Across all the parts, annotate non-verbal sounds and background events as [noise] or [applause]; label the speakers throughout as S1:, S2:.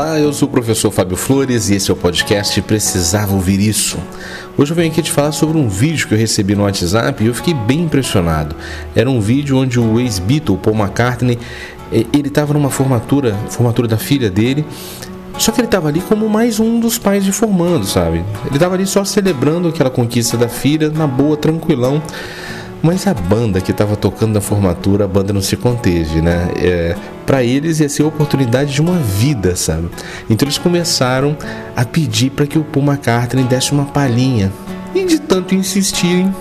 S1: Olá, eu sou o professor Fábio Flores e esse é o podcast Precisava Ouvir Isso. Hoje eu venho aqui te falar sobre um vídeo que eu recebi no WhatsApp e eu fiquei bem impressionado. Era um vídeo onde o ex-Beatle, Paul McCartney, ele estava numa formatura, formatura da filha dele, só que ele estava ali como mais um dos pais de formando, sabe? Ele estava ali só celebrando aquela conquista da filha, na boa, tranquilão. Mas a banda que estava tocando na formatura, a banda não se conteve, né? É, para eles ia ser a oportunidade de uma vida, sabe? Então eles começaram a pedir para que o Paul McCartney desse uma palhinha. E de tanto insistirem,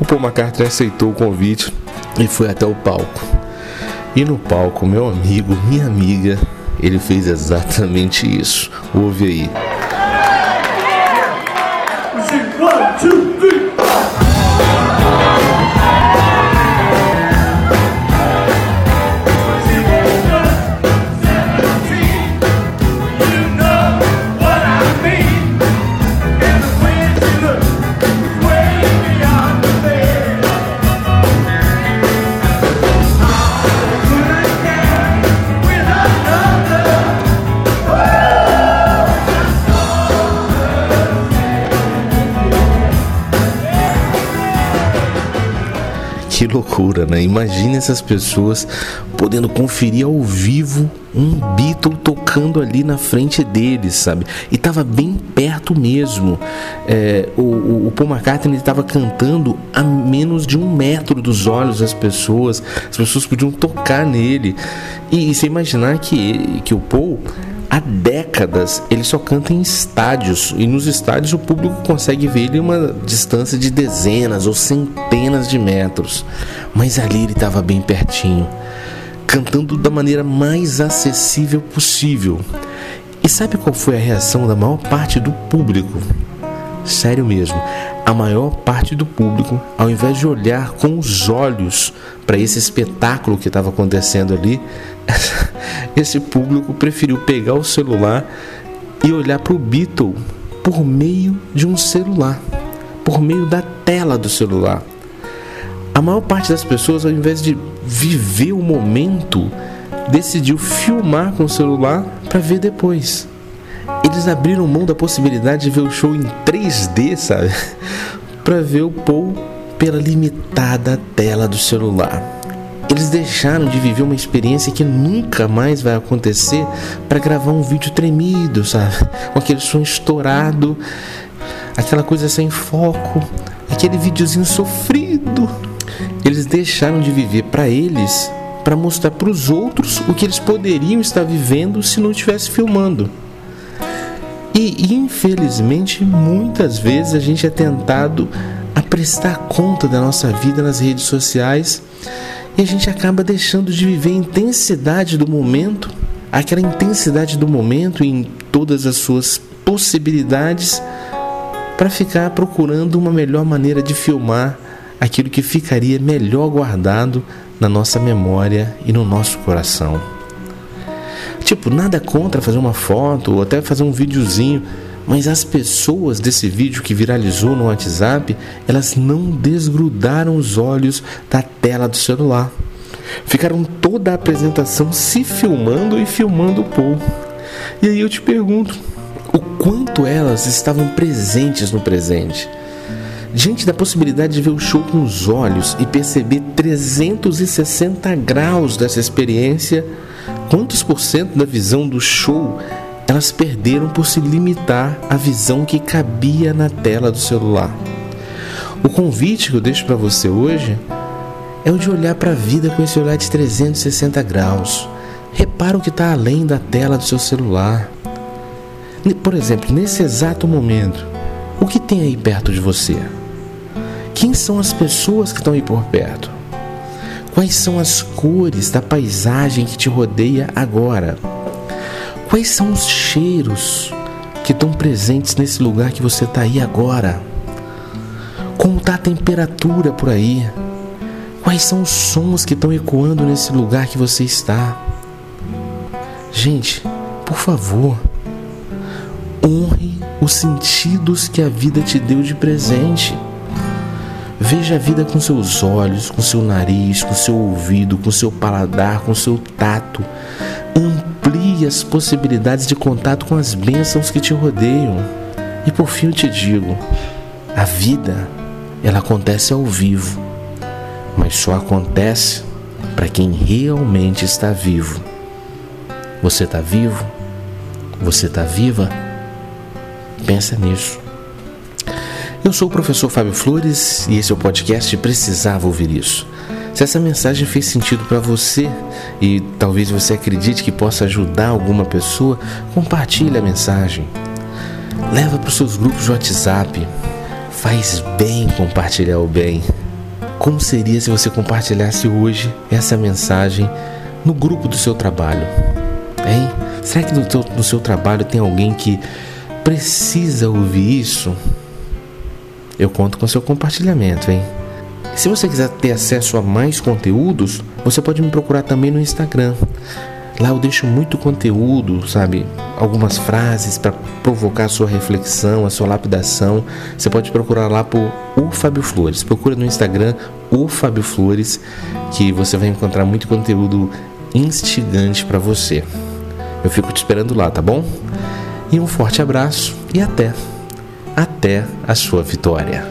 S1: o Paul McCartney aceitou o convite e foi até o palco. E no palco, meu amigo, minha amiga, ele fez exatamente isso. Ouve aí. One, two, Que loucura, né? Imagine essas pessoas podendo conferir ao vivo um Beatle tocando ali na frente deles, sabe? E estava bem perto mesmo. É, o, o, Paul McCartney estava cantando a menos de um metro dos olhos das pessoas. As pessoas podiam tocar nele. E, e você imaginar que, que o Paul há décadas ele só canta em estádios e nos estádios o público consegue ver ele uma distância de dezenas ou centenas de metros, mas ali ele estava bem pertinho, cantando da maneira mais acessível possível. E sabe qual foi a reação da maior parte do público? Sério mesmo, a maior parte do público, ao invés de olhar com os olhos para esse espetáculo que estava acontecendo ali, [laughs] esse público preferiu pegar o celular e olhar para o Beatle por meio de um celular, por meio da tela do celular. A maior parte das pessoas, ao invés de viver o momento, decidiu filmar com o celular para ver depois. Eles abriram mão da possibilidade de ver o show em 3D, sabe? [laughs] para ver o Paul pela limitada tela do celular. Eles deixaram de viver uma experiência que nunca mais vai acontecer para gravar um vídeo tremido, sabe? [laughs] Com aquele som estourado, aquela coisa sem foco, aquele videozinho sofrido. Eles deixaram de viver para eles para mostrar para os outros o que eles poderiam estar vivendo se não estivesse filmando. E infelizmente, muitas vezes a gente é tentado a prestar conta da nossa vida nas redes sociais e a gente acaba deixando de viver a intensidade do momento, aquela intensidade do momento em todas as suas possibilidades, para ficar procurando uma melhor maneira de filmar aquilo que ficaria melhor guardado na nossa memória e no nosso coração. Tipo, nada contra fazer uma foto ou até fazer um videozinho mas as pessoas desse vídeo que viralizou no WhatsApp, elas não desgrudaram os olhos da tela do celular. Ficaram toda a apresentação se filmando e filmando o Paul. E aí eu te pergunto, o quanto elas estavam presentes no presente? Diante da possibilidade de ver o show com os olhos e perceber 360 graus dessa experiência, quantos por cento da visão do show elas perderam por se limitar à visão que cabia na tela do celular. O convite que eu deixo para você hoje é o de olhar para a vida com esse olhar de 360 graus. Repara o que está além da tela do seu celular. Por exemplo, nesse exato momento, o que tem aí perto de você? Quem são as pessoas que estão aí por perto? Quais são as cores da paisagem que te rodeia agora? Quais são os cheiros que estão presentes nesse lugar que você está aí agora? Como está a temperatura por aí? Quais são os sons que estão ecoando nesse lugar que você está? Gente, por favor, honre os sentidos que a vida te deu de presente. Veja a vida com seus olhos, com seu nariz, com seu ouvido, com seu paladar, com seu tato. Amplie as possibilidades de contato com as bênçãos que te rodeiam. E por fim eu te digo, a vida, ela acontece ao vivo, mas só acontece para quem realmente está vivo. Você está vivo? Você está viva? Pensa nisso. Eu sou o professor Fábio Flores e esse é o podcast Precisava Ouvir Isso. Se essa mensagem fez sentido para você e talvez você acredite que possa ajudar alguma pessoa, compartilhe a mensagem. Leva para os seus grupos de WhatsApp. Faz bem compartilhar o bem. Como seria se você compartilhasse hoje essa mensagem no grupo do seu trabalho? Hein? Será que no, teu, no seu trabalho tem alguém que precisa ouvir isso? Eu conto com seu compartilhamento, hein? Se você quiser ter acesso a mais conteúdos, você pode me procurar também no Instagram. Lá eu deixo muito conteúdo, sabe? Algumas frases para provocar a sua reflexão, a sua lapidação. Você pode procurar lá por o Fábio Flores. Procura no Instagram o Fábio Flores, que você vai encontrar muito conteúdo instigante para você. Eu fico te esperando lá, tá bom? E um forte abraço e até, até a sua vitória.